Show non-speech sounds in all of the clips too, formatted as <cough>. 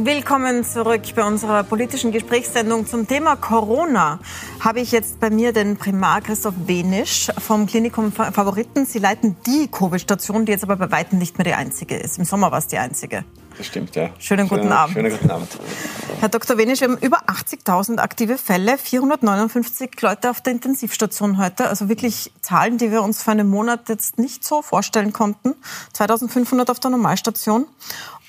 Willkommen zurück bei unserer politischen Gesprächssendung zum Thema Corona. Habe ich jetzt bei mir den Primar Christoph Wenisch vom Klinikum Favoriten. Sie leiten die Covid-Station, die jetzt aber bei weitem nicht mehr die einzige ist. Im Sommer war es die einzige. Das stimmt, ja. Schönen guten schönen, Abend. Schönen guten Abend. Herr Dr. Wenisch, wir haben über 80.000 aktive Fälle, 459 Leute auf der Intensivstation heute. Also wirklich Zahlen, die wir uns vor einem Monat jetzt nicht so vorstellen konnten. 2.500 auf der Normalstation.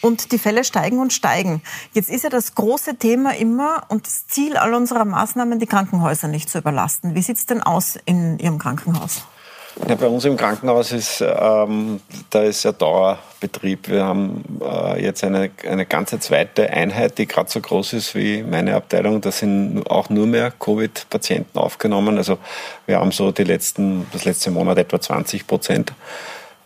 Und die Fälle steigen und steigen. Jetzt ist ja das große Thema immer und das Ziel all unserer Maßnahmen, die Krankenhäuser nicht zu überlasten. Wie sieht es denn aus in Ihrem Krankenhaus? Ja, bei uns im Krankenhaus ist, ähm, da ist ja Dauerbetrieb. Wir haben äh, jetzt eine, eine ganze zweite Einheit, die gerade so groß ist wie meine Abteilung. Da sind auch nur mehr Covid-Patienten aufgenommen. Also wir haben so die letzten, das letzte Monat etwa 20 Prozent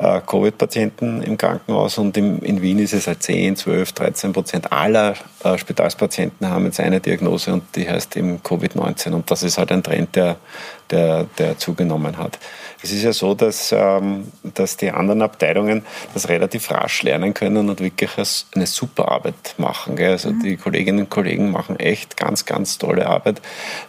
äh, Covid-Patienten im Krankenhaus und in Wien ist es halt 10, 12, 13 Prozent aller äh, Spitalspatienten haben jetzt eine Diagnose und die heißt eben Covid-19 und das ist halt ein Trend, der, der, der zugenommen hat. Es ist ja so, dass, ähm, dass die anderen Abteilungen das relativ rasch lernen können und wirklich eine super Arbeit machen. Gell? Also mhm. die Kolleginnen und Kollegen machen echt ganz, ganz tolle Arbeit.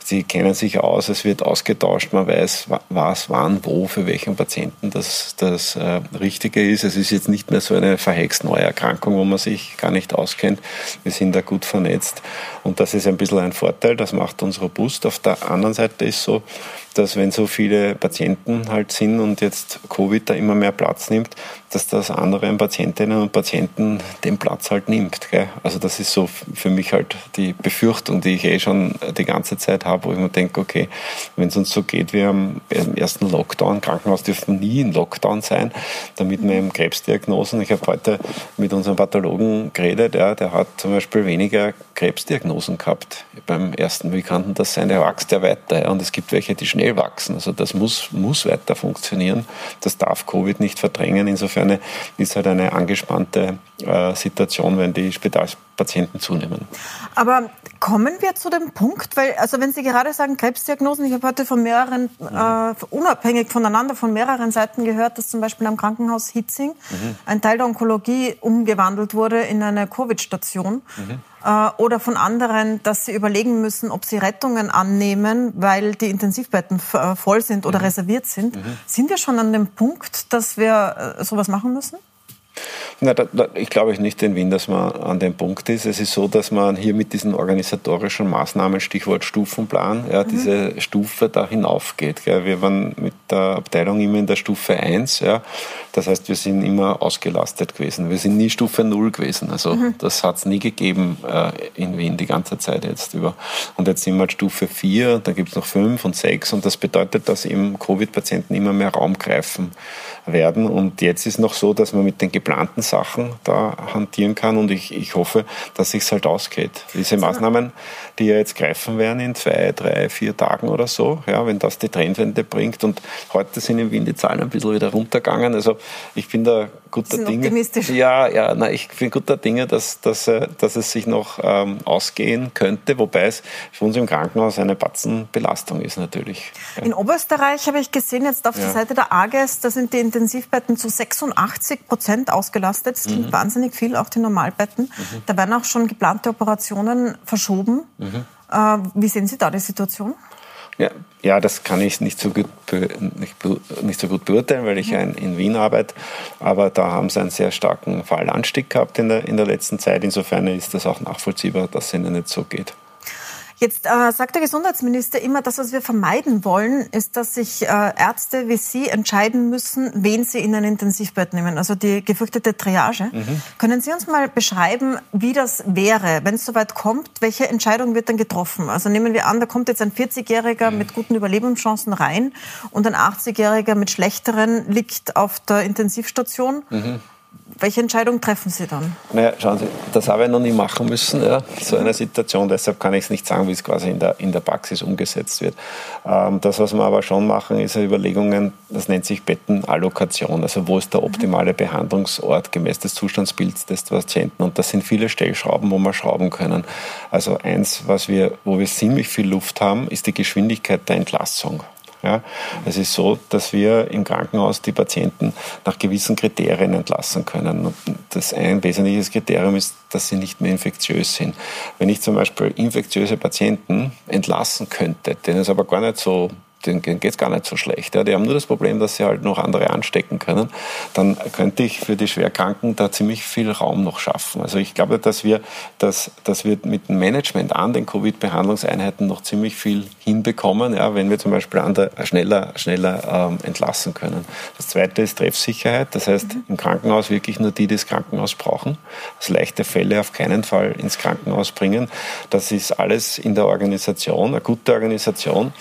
Sie kennen sich aus, es wird ausgetauscht, man weiß, was, wann, wo, für welchen Patienten das, das äh, Richtige ist. Es ist jetzt nicht mehr so eine verhext neue Erkrankung, wo man sich gar nicht auskennt. Wir sind da gut vernetzt und das ist ein bisschen ein Vorteil, das macht uns robust. Auf der anderen Seite ist so, dass wenn so viele Patienten halt sind und jetzt Covid da immer mehr Platz nimmt, dass das anderen Patientinnen und Patienten den Platz halt nimmt. Gell? Also das ist so für mich halt die Befürchtung, die ich eh schon die ganze Zeit habe, wo ich mir denke, okay, wenn es uns so geht wie am ersten Lockdown, Krankenhaus dürfen nie in Lockdown sein, damit wir eben Krebsdiagnosen, ich habe heute mit unserem Pathologen geredet, ja, der hat zum Beispiel weniger Krebsdiagnosen gehabt beim ersten. Wie kann denn das sein? Der wächst ja weiter ja, und es gibt welche, die schnell wachsen. Also das muss, muss weiter funktionieren. Das darf Covid nicht verdrängen. Insofern eine, ist halt eine angespannte äh, Situation, wenn die Spitalspatienten zunehmen. Aber kommen wir zu dem Punkt, weil, also wenn Sie gerade sagen Krebsdiagnosen, ich habe heute von mehreren, äh, unabhängig voneinander, von mehreren Seiten gehört, dass zum Beispiel am Krankenhaus Hitzing mhm. ein Teil der Onkologie umgewandelt wurde in eine Covid-Station. Mhm äh, oder von anderen, dass sie überlegen müssen, ob sie Rettungen annehmen, weil die Intensivbetten äh, voll sind oder mhm. reserviert sind. Mhm. Sind wir schon an dem Punkt, dass wir äh, sowas machen müssen? Na, da, da, ich glaube nicht in Wien, dass man an dem Punkt ist. Es ist so, dass man hier mit diesen organisatorischen Maßnahmen, Stichwort Stufenplan, ja, mhm. diese Stufe da hinaufgeht. Gell. Wir waren mit der Abteilung immer in der Stufe 1. Ja. Das heißt, wir sind immer ausgelastet gewesen. Wir sind nie Stufe 0 gewesen. Also mhm. das hat es nie gegeben äh, in Wien die ganze Zeit jetzt über. Und jetzt sind wir halt Stufe 4, da gibt es noch 5 und 6 und das bedeutet, dass eben Covid-Patienten immer mehr Raum greifen werden. Und jetzt ist noch so, dass man mit den geplanten Sachen da hantieren kann und ich, ich hoffe, dass sich's halt ausgeht. Diese Maßnahmen, die ja jetzt greifen werden in zwei, drei, vier Tagen oder so, ja, wenn das die Trendwende bringt und heute sind in Wien die Zahlen ein bisschen wieder runtergegangen. Also ich bin da guter Dinge. Optimistisch. Ja, ja, na, ich bin guter Dinge, dass, dass, äh, dass es sich noch ähm, ausgehen könnte, wobei es für uns im Krankenhaus eine Batzenbelastung ist natürlich. Ja. In Oberösterreich habe ich gesehen, jetzt auf ja. der Seite der AGES, da sind die Intensivbetten zu 86 Prozent ausgelastet. Das klingt mhm. wahnsinnig viel, auch die Normalbetten. Mhm. Da werden auch schon geplante Operationen verschoben. Mhm. Äh, wie sehen Sie da die Situation? Ja, ja, das kann ich nicht so gut, nicht, nicht so gut beurteilen, weil ich ja in, in, Wien arbeite. Aber da haben sie einen sehr starken Fallanstieg gehabt in der, in der letzten Zeit. Insofern ist das auch nachvollziehbar, dass es ihnen nicht so geht. Jetzt äh, sagt der Gesundheitsminister immer, das, was wir vermeiden wollen, ist, dass sich äh, Ärzte wie Sie entscheiden müssen, wen sie in ein Intensivbett nehmen, also die gefürchtete Triage. Mhm. Können Sie uns mal beschreiben, wie das wäre, wenn es soweit kommt? Welche Entscheidung wird dann getroffen? Also nehmen wir an, da kommt jetzt ein 40-Jähriger mhm. mit guten Überlebenschancen rein und ein 80-Jähriger mit schlechteren liegt auf der Intensivstation. Mhm. Welche Entscheidung treffen Sie dann? Naja, schauen Sie, das habe ich noch nie machen müssen, ja, so eine Situation. Deshalb kann ich es nicht sagen, wie es quasi in der, in der Praxis umgesetzt wird. Ähm, das, was wir aber schon machen, ist Überlegungen, das nennt sich Bettenallokation. Also wo ist der optimale Behandlungsort gemäß des Zustandsbilds des Patienten? Und das sind viele Stellschrauben, wo wir schrauben können. Also eins, was wir, wo wir ziemlich viel Luft haben, ist die Geschwindigkeit der Entlassung. Ja? Es ist so, dass wir im Krankenhaus die Patienten nach gewissen Kriterien entlassen können. Und das ein wesentliches Kriterium ist, dass sie nicht mehr infektiös sind. Wenn ich zum Beispiel infektiöse Patienten entlassen könnte, denen es aber gar nicht so denen geht es gar nicht so schlecht. Ja. Die haben nur das Problem, dass sie halt noch andere anstecken können. Dann könnte ich für die Schwerkranken da ziemlich viel Raum noch schaffen. Also ich glaube, dass wir, dass, dass wir mit dem Management an den Covid-Behandlungseinheiten noch ziemlich viel hinbekommen, ja, wenn wir zum Beispiel andere, schneller, schneller ähm, entlassen können. Das zweite ist Treffsicherheit. Das heißt, mhm. im Krankenhaus wirklich nur die, die das Krankenhaus brauchen. Also leichte Fälle auf keinen Fall ins Krankenhaus bringen. Das ist alles in der Organisation. Eine gute Organisation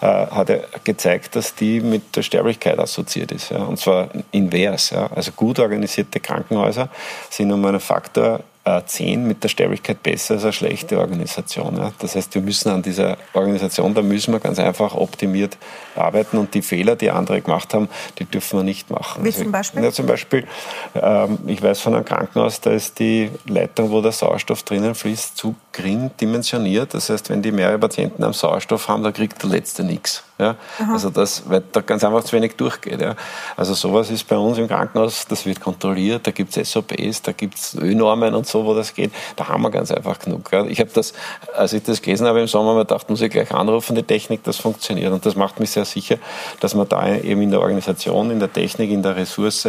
äh, hat gezeigt, dass die mit der Sterblichkeit assoziiert ist. Ja, und zwar invers. Ja. Also gut organisierte Krankenhäuser sind um einen Faktor 10 mit der Sterblichkeit besser als eine schlechte Organisation. Ja. Das heißt, wir müssen an dieser Organisation, da müssen wir ganz einfach optimiert arbeiten und die Fehler, die andere gemacht haben, die dürfen wir nicht machen. Wie also, zum Beispiel? Ja, zum Beispiel, ähm, ich weiß von einem Krankenhaus, da ist die Leitung, wo der Sauerstoff drinnen fließt, zu gering dimensioniert. Das heißt, wenn die mehrere Patienten am Sauerstoff haben, da kriegt der Letzte nichts. Ja? Also das, weil da ganz einfach zu wenig durchgeht. Ja? Also sowas ist bei uns im Krankenhaus, das wird kontrolliert, da gibt es SOPs, da gibt es Ö-Normen und so, wo das geht. Da haben wir ganz einfach genug. Ja? Ich habe das, als ich das gelesen habe im Sommer, mir gedacht, muss ich gleich anrufen, die Technik, das funktioniert. Und das macht mich sehr sicher, dass wir da eben in der Organisation, in der Technik, in der Ressource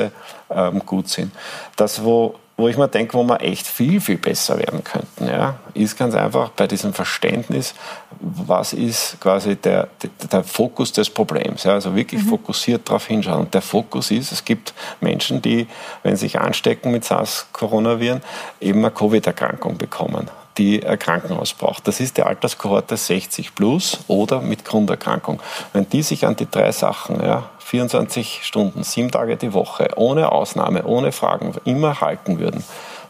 ähm, gut sind. Das, wo wo ich mir denke, wo wir echt viel, viel besser werden könnten, ja, ist ganz einfach bei diesem Verständnis, was ist quasi der, der, der Fokus des Problems. Ja, also wirklich mhm. fokussiert darauf hinschauen. Und der Fokus ist, es gibt Menschen, die, wenn sie sich anstecken mit SARS-Coronaviren, eben eine Covid-Erkrankung bekommen die ein Krankenhaus braucht. Das ist die Alterskohorte 60 plus oder mit Grunderkrankung. Wenn die sich an die drei Sachen, ja, 24 Stunden, sieben Tage die Woche, ohne Ausnahme, ohne Fragen, immer halten würden,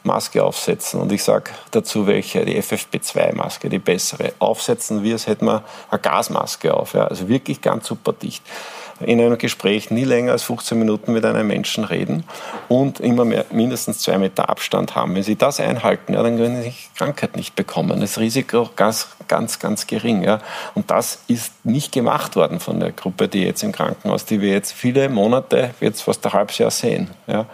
Maske aufsetzen. Und ich sage dazu welche, die FFP2-Maske, die bessere, aufsetzen wie es hätten wir eine Gasmaske auf, ja, also wirklich ganz super dicht in einem Gespräch nie länger als 15 Minuten mit einem Menschen reden und immer mehr, mindestens zwei Meter Abstand haben. Wenn Sie das einhalten, ja, dann können Sie Krankheit nicht bekommen. Das Risiko ganz, ganz, ganz gering. Ja. Und das ist nicht gemacht worden von der Gruppe, die jetzt im Krankenhaus, die wir jetzt viele Monate, jetzt fast ein halbes Jahr sehen. Ja.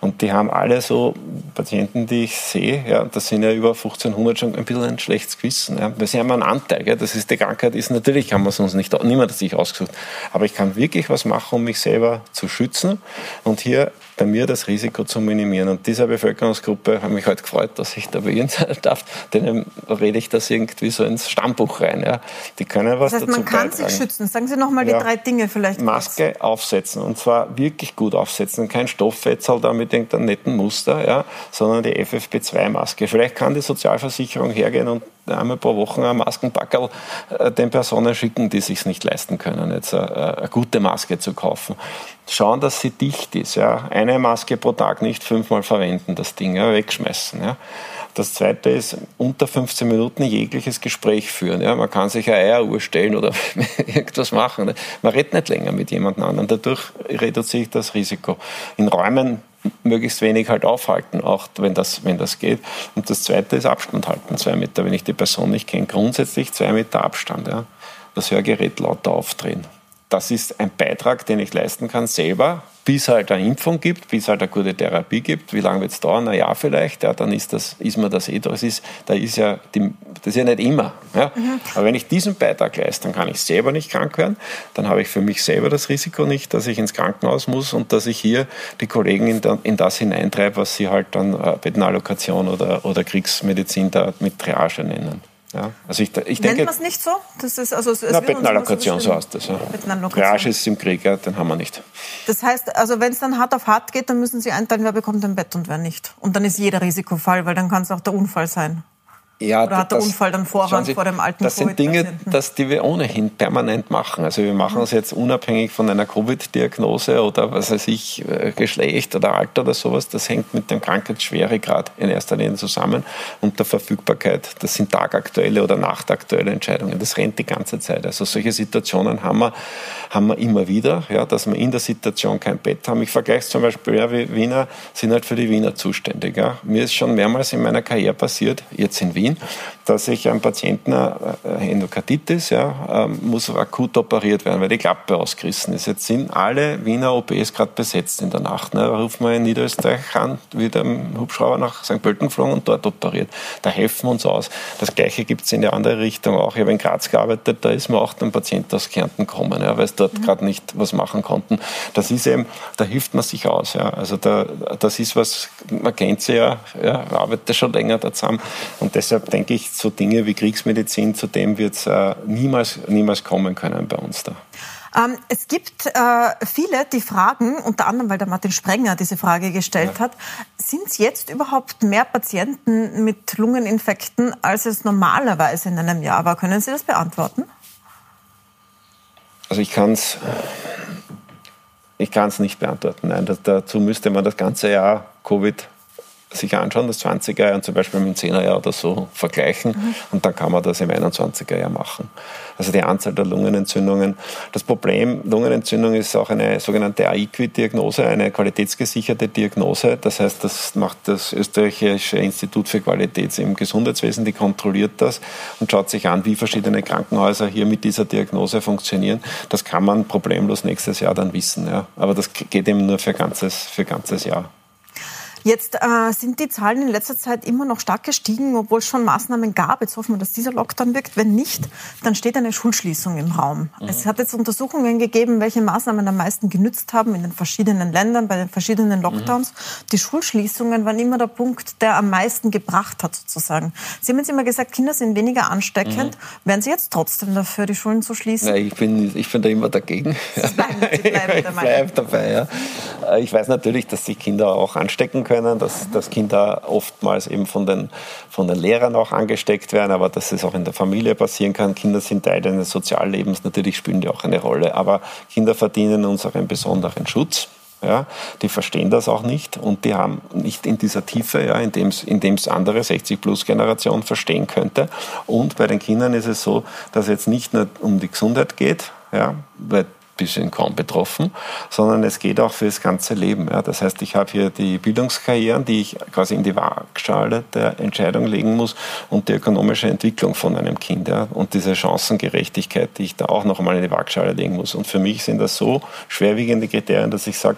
Und die haben alle so Patienten, die ich sehe, ja, das sind ja über 1500 schon ein bisschen ein schlechtes Gewissen. Ja. Weil sie haben einen Anteil, ja, das ist die Krankheit, ist natürlich, haben wir es uns nicht, niemand hat sich ausgesucht. Aber ich kann wirklich was machen, um mich selber zu schützen und hier bei mir das Risiko zu minimieren. Und dieser Bevölkerungsgruppe habe mich heute gefreut, dass ich da bei Ihnen sein <laughs> darf. Denen rede ich das irgendwie so ins Stammbuch rein. Ja. Die können was das heißt, dazu man kann beitragen. sich schützen. Sagen Sie noch mal die ja. drei Dinge vielleicht. Maske kurz. aufsetzen und zwar wirklich gut aufsetzen. Kein Stofffetzal da mit irgendeinem netten Muster, ja, sondern die FFP2-Maske. Vielleicht kann die Sozialversicherung hergehen und einmal pro Woche ein Maskenpackerl äh, den Personen schicken, die sich nicht leisten können, jetzt eine, äh, eine, gute Maske zu kaufen. Schauen, dass sie dicht ist. Ja. Eine Maske pro Tag nicht fünfmal verwenden, das Ding, ja, wegschmeißen. Ja. Das zweite ist, unter 15 Minuten jegliches Gespräch führen. Ja, man kann sich eine Eieruhr stellen oder <laughs> irgendwas machen. Man redet nicht länger mit jemand anderem. Dadurch reduziere ich das Risiko. In Räumen möglichst wenig halt aufhalten, auch wenn das, wenn das geht. Und das zweite ist Abstand halten, zwei Meter. Wenn ich die Person nicht kenne, grundsätzlich zwei Meter Abstand. Ja. Das Hörgerät lauter aufdrehen. Das ist ein Beitrag, den ich leisten kann, selber bis halt eine Impfung gibt, bis halt eine gute Therapie gibt. Wie lange wird es dauern? Ein Jahr vielleicht. Ja, dann ist, das, ist mir das eh das ist, da ist ja die, das ist ja nicht immer. Ja. Mhm. Aber wenn ich diesen Beitrag leiste, dann kann ich selber nicht krank werden. Dann habe ich für mich selber das Risiko nicht, dass ich ins Krankenhaus muss und dass ich hier die Kollegen in, in das hineintreibe, was sie halt dann äh, Bettenallokation oder, oder Kriegsmedizin da mit Triage nennen. Ja, also ich, ich denke, Nennt man es nicht so? Das ist, also, es Na, Bettenallokation, so heißt das. Ja. Triage ist im Krieg, ja, den haben wir nicht. Das heißt, also wenn es dann hart auf hart geht, dann müssen Sie einteilen, wer bekommt ein Bett und wer nicht. Und dann ist jeder Risikofall, weil dann kann es auch der Unfall sein. Ja, Oder hat der das, Unfall dann Vorrang Sie, vor dem alten Das sind Dinge, das, die wir ohnehin permanent machen. Also wir machen es jetzt unabhängig von einer Covid-Diagnose oder was weiß ich, äh, Geschlecht oder Alter oder sowas. Das hängt mit dem Krankheitsschweregrad in erster Linie zusammen und der Verfügbarkeit. Das sind tagaktuelle oder nachtaktuelle Entscheidungen. Das rennt die ganze Zeit. Also solche Situationen haben wir, haben wir immer wieder, ja, dass wir in der Situation kein Bett haben. Ich vergleiche es zum Beispiel, ja, wie Wiener sind halt für die Wiener zuständig. Ja. Mir ist schon mehrmals in meiner Karriere passiert, jetzt in Wien, Wien, dass ich einem Patienten äh, Endokarditis, ja, ähm, muss akut operiert werden, weil die Klappe ausgerissen ist. Jetzt sind alle Wiener OPs gerade besetzt in der Nacht. Ne? Da rufen wir in Niederösterreich an, wieder im Hubschrauber nach St. Pölten geflogen und dort operiert. Da helfen wir uns aus. Das Gleiche gibt es in die andere Richtung auch. Ich habe in Graz gearbeitet, da ist mir auch ein Patient aus Kärnten gekommen, ja, weil es dort mhm. gerade nicht was machen konnten. Das ist eben, da hilft man sich aus. Ja. Also da, das ist was, man kennt sie ja, ja arbeitet schon länger da zusammen. Und deshalb denke ich, so Dinge wie Kriegsmedizin, zu dem wird es äh, niemals, niemals kommen können bei uns da. Ähm, es gibt äh, viele, die fragen, unter anderem, weil der Martin Sprenger diese Frage gestellt ja. hat, sind es jetzt überhaupt mehr Patienten mit Lungeninfekten, als es normalerweise in einem Jahr war? Können Sie das beantworten? Also ich kann es ich kann's nicht beantworten. Nein, das, dazu müsste man das ganze Jahr Covid sich anschauen, das 20er Jahr und zum Beispiel mit dem 10er Jahr oder so vergleichen mhm. und dann kann man das im 21er Jahr machen. Also die Anzahl der Lungenentzündungen. Das Problem Lungenentzündung ist auch eine sogenannte AIQUI-Diagnose, eine qualitätsgesicherte Diagnose. Das heißt, das macht das österreichische Institut für Qualität im Gesundheitswesen, die kontrolliert das und schaut sich an, wie verschiedene Krankenhäuser hier mit dieser Diagnose funktionieren. Das kann man problemlos nächstes Jahr dann wissen. Ja. Aber das geht eben nur für ganzes, für ganzes Jahr. Jetzt äh, sind die Zahlen in letzter Zeit immer noch stark gestiegen, obwohl es schon Maßnahmen gab. Jetzt hoffen wir, dass dieser Lockdown wirkt. Wenn nicht, dann steht eine Schulschließung im Raum. Mhm. Es hat jetzt Untersuchungen gegeben, welche Maßnahmen am meisten genützt haben in den verschiedenen Ländern, bei den verschiedenen Lockdowns. Mhm. Die Schulschließungen waren immer der Punkt, der am meisten gebracht hat, sozusagen. Sie haben jetzt immer gesagt, Kinder sind weniger ansteckend. Mhm. Wären Sie jetzt trotzdem dafür, die Schulen zu schließen? Nein, ich bin, ich bin da immer dagegen. Sie bleiben, Sie bleiben <laughs> ich bleibe dabei, ja. Ich weiß natürlich, dass sich Kinder auch anstecken können können, dass, dass Kinder oftmals eben von den, von den Lehrern auch angesteckt werden, aber dass es auch in der Familie passieren kann. Kinder sind Teil eines Soziallebens, natürlich spielen die auch eine Rolle, aber Kinder verdienen unseren besonderen Schutz. Ja, die verstehen das auch nicht und die haben nicht in dieser Tiefe, ja, in dem es in andere 60-plus-Generation verstehen könnte. Und bei den Kindern ist es so, dass es jetzt nicht nur um die Gesundheit geht, ja, weil bisschen kaum betroffen, sondern es geht auch für das ganze Leben. Ja. Das heißt, ich habe hier die Bildungskarrieren, die ich quasi in die Waagschale der Entscheidung legen muss und die ökonomische Entwicklung von einem Kind ja. und diese Chancengerechtigkeit, die ich da auch noch einmal in die Waagschale legen muss. Und für mich sind das so schwerwiegende Kriterien, dass ich sage,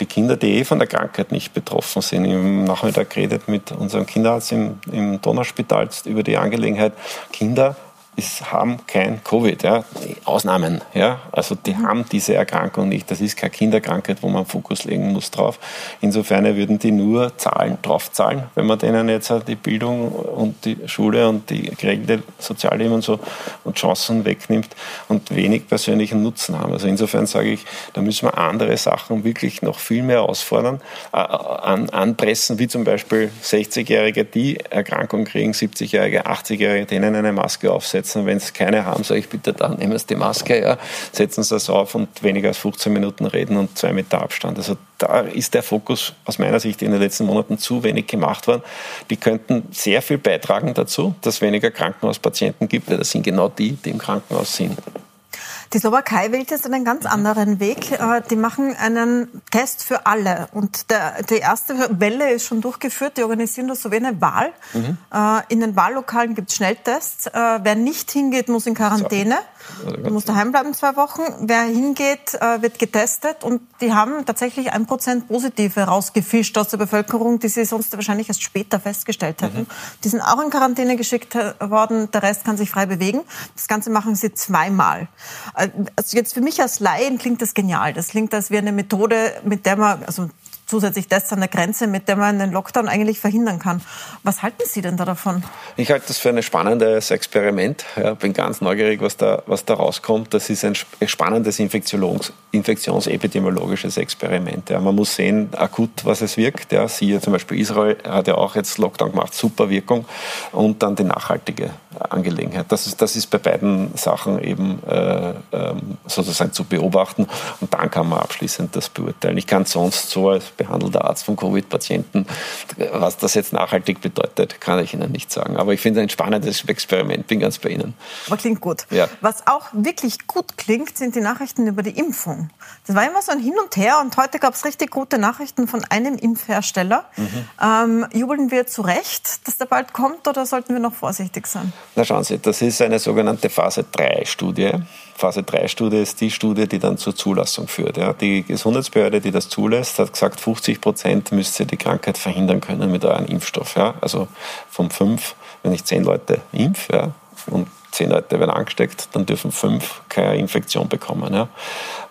die Kinder, die eh von der Krankheit nicht betroffen sind, im Nachmittag geredet mit unserem Kinderarzt im, im Donauspital über die Angelegenheit, Kinder ist, haben kein Covid. Ja. Ausnahmen, ja. Also die mhm. haben diese Erkrankung nicht. Das ist keine Kinderkrankheit, wo man Fokus legen muss drauf. Insofern würden die nur Zahlen draufzahlen, wenn man denen jetzt die Bildung und die Schule und die geregelte Sozialleben und so und Chancen wegnimmt und wenig persönlichen Nutzen haben. Also insofern sage ich, da müssen wir andere Sachen wirklich noch viel mehr ausfordern, äh, an, anpressen, wie zum Beispiel 60-Jährige, die Erkrankung kriegen, 70-Jährige, 80-Jährige, denen eine Maske aufsetzen aufsetzen. Wenn Sie keine haben, sage ich bitte dann nehmen Sie die Maske, ja, setzen Sie das auf und weniger als 15 Minuten reden und zwei Meter Abstand. Also da ist der Fokus aus meiner Sicht in den letzten Monaten zu wenig gemacht worden. Die könnten sehr viel beitragen dazu, dass es weniger Krankenhauspatienten gibt, weil das sind genau die, die im Krankenhaus sind. Die Slowakei wählt jetzt einen ganz anderen Weg. Äh, die machen einen Test für alle. Und der, die erste Welle ist schon durchgeführt. Die organisieren das so wie eine Wahl. Mhm. Äh, in den Wahllokalen gibt es Schnelltests. Äh, wer nicht hingeht, muss in Quarantäne. Du musst daheim bleiben zwei Wochen. Wer hingeht, wird getestet. Und die haben tatsächlich ein Prozent Positive rausgefischt aus der Bevölkerung, die sie sonst wahrscheinlich erst später festgestellt hätten. Mhm. Die sind auch in Quarantäne geschickt worden. Der Rest kann sich frei bewegen. Das Ganze machen sie zweimal. Also jetzt für mich als Laien klingt das genial. Das klingt, als wäre eine Methode, mit der man, also zusätzlich das an der Grenze, mit der man den Lockdown eigentlich verhindern kann. Was halten Sie denn da davon? Ich halte das für ein spannendes Experiment. Ja, bin ganz neugierig, was da, was da rauskommt. Das ist ein spannendes Infektions, infektionsepidemiologisches Experiment. Ja, man muss sehen, akut, was es wirkt. Ja, siehe zum Beispiel Israel hat ja auch jetzt Lockdown gemacht, super Wirkung. Und dann die nachhaltige Angelegenheit. Das ist, das ist bei beiden Sachen eben äh, ähm, sozusagen zu beobachten und dann kann man abschließend das beurteilen. Ich kann sonst so als behandelter Arzt von Covid-Patienten, was das jetzt nachhaltig bedeutet, kann ich Ihnen nicht sagen. Aber ich finde ein spannendes Experiment, bin ganz bei Ihnen. Aber klingt gut. Ja. Was auch wirklich gut klingt, sind die Nachrichten über die Impfung. Das war immer so ein Hin und Her und heute gab es richtig gute Nachrichten von einem Impfhersteller. Mhm. Ähm, jubeln wir zu Recht, dass der bald kommt oder sollten wir noch vorsichtig sein? Na schauen Sie, das ist eine sogenannte Phase 3-Studie. Phase 3-Studie ist die Studie, die dann zur Zulassung führt. Ja. Die Gesundheitsbehörde, die das zulässt, hat gesagt, 50 Prozent müsst ihr die Krankheit verhindern können mit eurem Impfstoff. Ja. Also von fünf, wenn ich zehn Leute impfe ja, und zehn Leute werden angesteckt, dann dürfen fünf keine Infektion bekommen. Ja.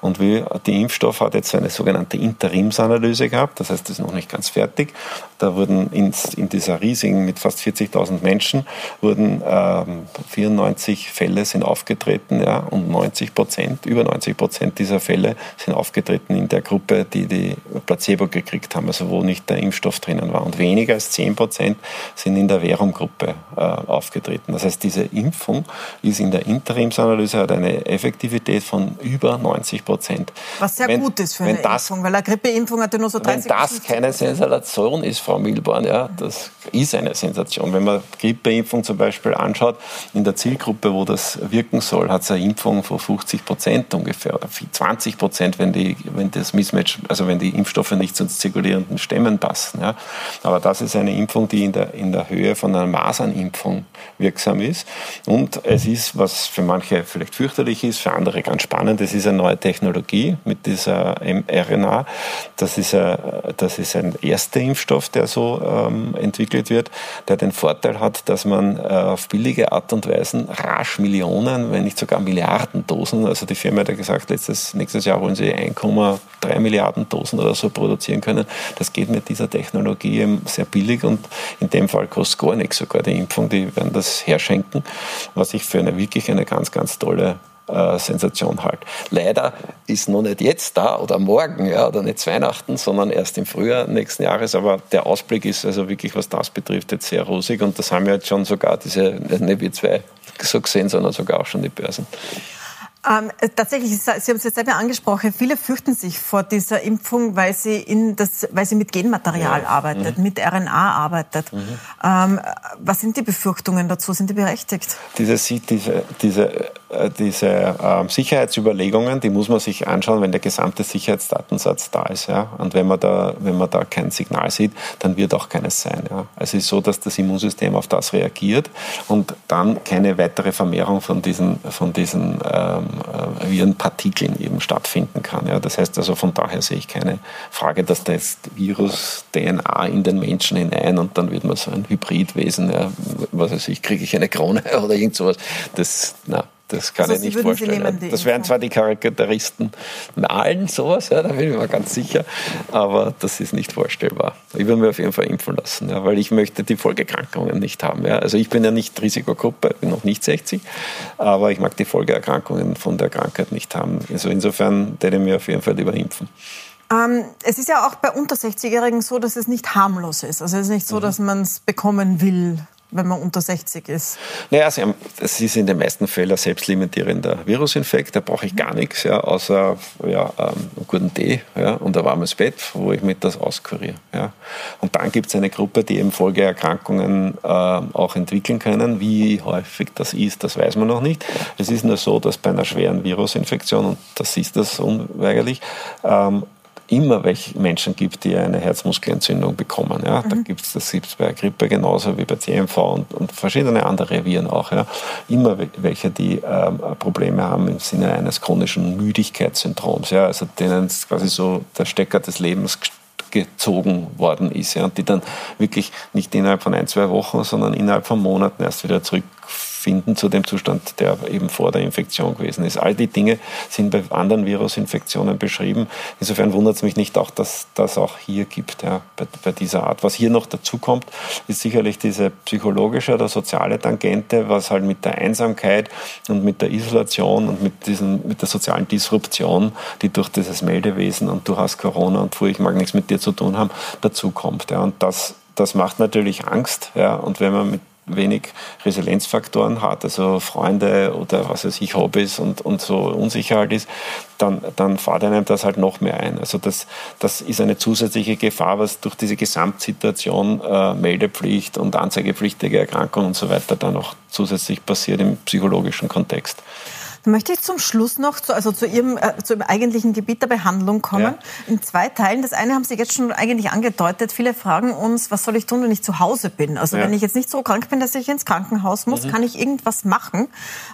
Und wie, der Impfstoff hat jetzt eine sogenannte Interimsanalyse gehabt, das heißt, das ist noch nicht ganz fertig. Da wurden in, in dieser riesigen, mit fast 40.000 Menschen, wurden ähm, 94 Fälle sind aufgetreten ja, und 90 Prozent, über 90 Prozent dieser Fälle sind aufgetreten in der Gruppe, die die Placebo gekriegt haben, also wo nicht der Impfstoff drinnen war. Und weniger als 10 Prozent sind in der Währunggruppe äh, aufgetreten. Das heißt, diese Impfung ist in der Interimsanalyse hat eine Effektivität von über 90 Prozent. Was sehr wenn, gut ist für eine das, Impfung, weil eine Grippeimpfung hat ja nur so 30 Wenn das keine Sensation ist, Frau Milborn, ja, das ist eine Sensation. Wenn man Grippeimpfung zum Beispiel anschaut, in der Zielgruppe, wo das wirken soll, hat es eine Impfung von 50 Prozent ungefähr oder 20 Prozent, wenn, die, wenn das Mismatch, also wenn die Impfstoffe nicht zu zirkulierenden Stämmen passen. Ja. Aber das ist eine Impfung, die in der, in der Höhe von einer Masernimpfung wirksam ist. Und es ist, was für manche vielleicht fürchterlich ist, für andere ganz spannend, es ist eine neue Technologie mit dieser mRNA. Das ist, ein, das ist ein erster Impfstoff, der so ähm, entwickelt wird, der den Vorteil hat, dass man äh, auf billige Art und Weise rasch Millionen, wenn nicht sogar Milliarden Dosen, also die Firma hat ja gesagt, letztes, nächstes Jahr wollen sie 1,3 Milliarden Dosen oder so produzieren können. Das geht mit dieser Technologie sehr billig und in dem Fall kostet gar nichts sogar die Impfung, die werden das herschenken, was ich für eine wirklich eine ganz, ganz tolle äh, Sensation halt. Leider ist noch nicht jetzt da oder morgen ja, oder nicht Weihnachten, sondern erst im Frühjahr nächsten Jahres. Aber der Ausblick ist also wirklich, was das betrifft, jetzt sehr rosig. Und das haben ja jetzt schon sogar diese, nicht wir zwei so gesehen, sondern sogar auch schon die Börsen. Ähm, tatsächlich, Sie haben es jetzt selber angesprochen, viele fürchten sich vor dieser Impfung, weil sie, in das, weil sie mit Genmaterial ja. arbeitet, mhm. mit RNA arbeitet. Mhm. Ähm, was sind die Befürchtungen dazu? Sind die berechtigt? Diese, diese, diese, äh, diese äh, Sicherheitsüberlegungen, die muss man sich anschauen, wenn der gesamte Sicherheitsdatensatz da ist. Ja? Und wenn man, da, wenn man da kein Signal sieht, dann wird auch keines sein. Ja? Also es ist so, dass das Immunsystem auf das reagiert und dann keine weitere Vermehrung von diesen, von diesen ähm, äh, Virenpartikeln eben stattfinden kann. Ja. Das heißt also von daher sehe ich keine Frage, dass da jetzt Virus-DNA in den Menschen hinein und dann wird man so ein Hybridwesen, ja, was weiß ich, kriege ich eine Krone <laughs> oder irgend sowas. Das, na, das kann also ich nicht vorstellen. Das wären zwar die Charakteristen malen, sowas, ja, da bin ich mir ganz sicher, aber das ist nicht vorstellbar. Ich würde mir auf jeden Fall impfen lassen, ja, weil ich möchte die Folgeerkrankungen nicht haben. Ja. Also ich bin ja nicht Risikogruppe, bin noch nicht 60, aber ich mag die Folgeerkrankungen von der Krankheit nicht haben. Also insofern werde ich mir auf jeden Fall lieber impfen. Ähm, es ist ja auch bei unter 60-Jährigen so, dass es nicht harmlos ist. Also es ist nicht so, mhm. dass man es bekommen will wenn man unter 60 ist? Naja, haben, es ist in den meisten Fällen ein selbstlimitierender Virusinfekt. Da brauche ich gar nichts, ja, außer ja, ähm, einen guten Tee ja, und ein warmes Bett, wo ich mit das auskuriere. Ja. Und dann gibt es eine Gruppe, die eben Folgeerkrankungen äh, auch entwickeln können. Wie häufig das ist, das weiß man noch nicht. Es ist nur so, dass bei einer schweren Virusinfektion, und das ist das unweigerlich, ähm, immer welche Menschen gibt, die eine Herzmuskelentzündung bekommen. Ja. Mhm. Da gibt's, das gibt es bei Grippe genauso wie bei CMV und, und verschiedene andere Viren auch. Ja. Immer welche, die ähm, Probleme haben im Sinne eines chronischen Müdigkeitssyndroms, ja. also denen quasi so der Stecker des Lebens gezogen worden ist ja, und die dann wirklich nicht innerhalb von ein, zwei Wochen, sondern innerhalb von Monaten erst wieder zurück finden zu dem Zustand, der eben vor der Infektion gewesen ist. All die Dinge sind bei anderen Virusinfektionen beschrieben. Insofern wundert es mich nicht auch, dass das auch hier gibt, ja, bei, bei, dieser Art. Was hier noch dazu kommt, ist sicherlich diese psychologische oder soziale Tangente, was halt mit der Einsamkeit und mit der Isolation und mit, diesen, mit der sozialen Disruption, die durch dieses Meldewesen und du hast Corona und ich mag nichts mit dir zu tun haben, dazu kommt. Ja. Und das das macht natürlich Angst. Ja. Und wenn man mit wenig Resilienzfaktoren hat, also Freunde oder was weiß ich, Hobbys und, und so Unsicherheit ist, dann, dann fahrt einem das halt noch mehr ein. Also das, das ist eine zusätzliche Gefahr, was durch diese Gesamtsituation äh, Meldepflicht und anzeigepflichtige Erkrankung und so weiter dann auch zusätzlich passiert im psychologischen Kontext. Dann möchte ich zum Schluss noch zu, also zu, Ihrem, äh, zu Ihrem eigentlichen Gebiet der Behandlung kommen. Ja. In zwei Teilen. Das eine haben Sie jetzt schon eigentlich angedeutet. Viele fragen uns, was soll ich tun, wenn ich zu Hause bin? Also ja. wenn ich jetzt nicht so krank bin, dass ich ins Krankenhaus muss, mhm. kann ich irgendwas machen,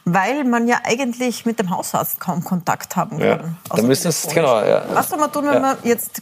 weil man ja eigentlich mit dem Hausarzt kaum Kontakt haben kann. Ja. Da müssen es, genau, ja. Was soll man tun, wenn man jetzt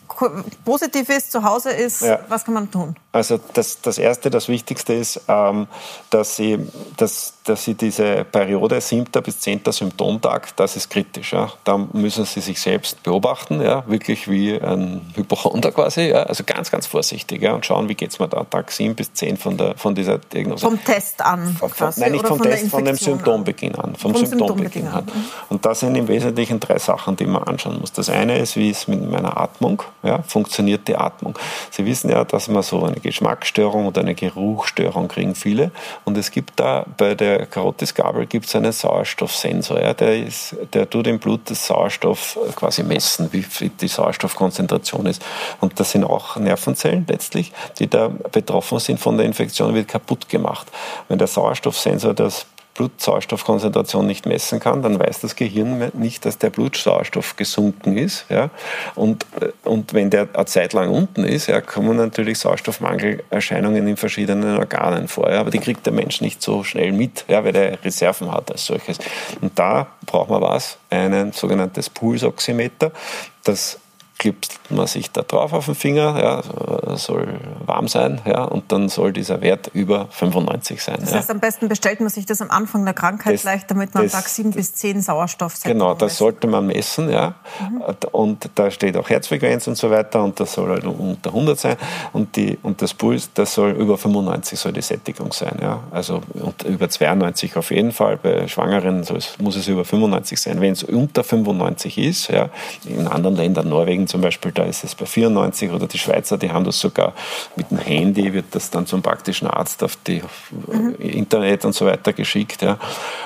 positiv ist, zu Hause ist? Was kann man tun? Also das, das Erste, das Wichtigste ist, ähm, dass, Sie, dass, dass Sie diese Periode 7. bis 10. Symptomtag, das ist kritisch. Ja. Da müssen Sie sich selbst beobachten, ja, wirklich wie ein Hypochonder quasi. Ja. Also ganz, ganz vorsichtig ja, und schauen, wie geht es mir da Tag 7 bis 10 von, der, von dieser Diagnose. Vom Test an quasi, Nein, nicht vom Test, von dem Symptombeginn an. Vom, vom Symptombeginn, an. an. Und das sind im Wesentlichen drei Sachen, die man anschauen muss. Das eine ist, wie ist mit meiner Atmung, ja, funktioniert die Atmung. Sie wissen ja, dass man so eine Geschmacksstörung oder eine Geruchsstörung kriegen viele. Und es gibt da bei der Karotisgabel gibt es einen Sauerstoffsensor. Ja, der, ist, der tut im Blut das Sauerstoff quasi messen, wie die Sauerstoffkonzentration ist. Und das sind auch Nervenzellen letztlich, die da betroffen sind von der Infektion, wird kaputt gemacht. Wenn der Sauerstoffsensor das Blutsauerstoffkonzentration nicht messen kann, dann weiß das Gehirn nicht, dass der Blutsauerstoff gesunken ist. Ja? Und, äh, und wenn der eine Zeit lang unten ist, ja, kommen natürlich Sauerstoffmangelerscheinungen in verschiedenen Organen vor. Ja? Aber die kriegt der Mensch nicht so schnell mit, ja, weil er Reserven hat als solches. Und da braucht man was, ein sogenanntes Pulsoximeter. Das klipst man sich da drauf auf den Finger, ja, soll warm sein, ja, und dann soll dieser Wert über 95 sein. Das heißt, ja. am besten bestellt man sich das am Anfang der Krankheit das, gleich, damit man das, Tag 7 bis 10 Sauerstoff Genau, das messen. sollte man messen, ja. Mhm. Und da steht auch Herzfrequenz und so weiter und das soll halt unter 100 sein und, die, und das Puls, das soll über 95 soll die Sättigung sein, ja. Also und über 92 auf jeden Fall, bei Schwangeren muss es über 95 sein. Wenn es unter 95 ist, ja, in anderen Ländern, Norwegen zum Beispiel, da ist es bei 94 oder die Schweizer, die haben das sogar mit dem Handy, wird das dann zum praktischen Arzt auf die mhm. Internet und so weiter geschickt. Ja.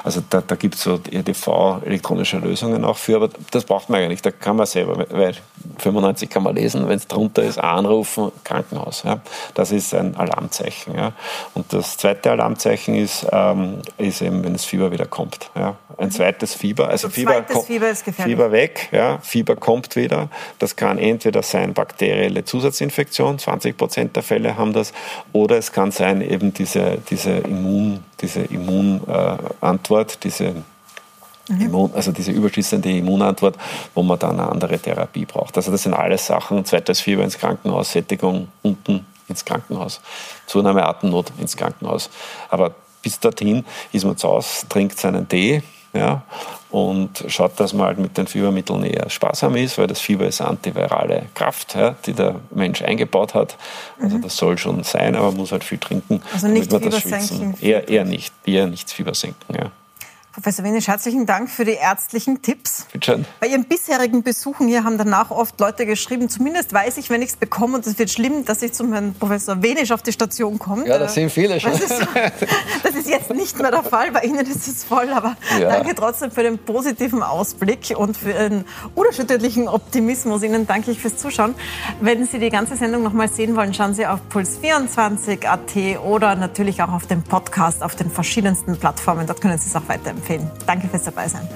Also da, da gibt es so EDV, elektronische Lösungen auch für, aber das braucht man eigentlich, da kann man selber, weil 95 kann man lesen, wenn es drunter ist, anrufen, Krankenhaus. Ja. Das ist ein Alarmzeichen. Ja. Und das zweite Alarmzeichen ist, ähm, ist eben, wenn das Fieber wieder kommt. Ja. Ein mhm. zweites Fieber, also, also Fieber, Fieber, Fieber weg, ja. Fieber kommt wieder. Das kann entweder sein bakterielle Zusatzinfektion, 20 Prozent der Fälle haben das, oder es kann sein eben diese, diese Immun, diese Immunantwort, äh, diese mhm. Immun, also diese überschießende Immunantwort, wo man dann eine andere Therapie braucht. Also das sind alles Sachen. Zweites Fieber ins Krankenhaus, Sättigung unten ins Krankenhaus, Zunahme Atemnot ins Krankenhaus. Aber bis dorthin ist man zu Hause, trinkt seinen Tee, ja, und schaut, dass man halt mit den Fiebermitteln eher sparsam ist, weil das Fieber ist antivirale Kraft, ja, die der Mensch eingebaut hat. Also mhm. das soll schon sein, aber man muss halt viel trinken. Also nicht Fieber senken? Eher, eher nicht, eher nicht Fieber senken, ja. Professor Wenisch, herzlichen Dank für die ärztlichen Tipps. Bitte schön. Bei Ihren bisherigen Besuchen hier haben danach oft Leute geschrieben, zumindest weiß ich, wenn ich es bekomme und es wird schlimm, dass ich zum Herrn Professor Wenisch auf die Station komme. Ja, das sind viele schon. Das ist, das ist, jetzt nicht mehr der Fall, bei Ihnen ist es voll, aber ja. danke trotzdem für den positiven Ausblick und für den unerschütterlichen Optimismus. Ihnen danke ich fürs Zuschauen. Wenn Sie die ganze Sendung noch mal sehen wollen, schauen Sie auf puls24.at oder natürlich auch auf dem Podcast auf den verschiedensten Plattformen. Dort können Sie es auch weiterempfehlen empfehlen. Danke fürs Dabeisein.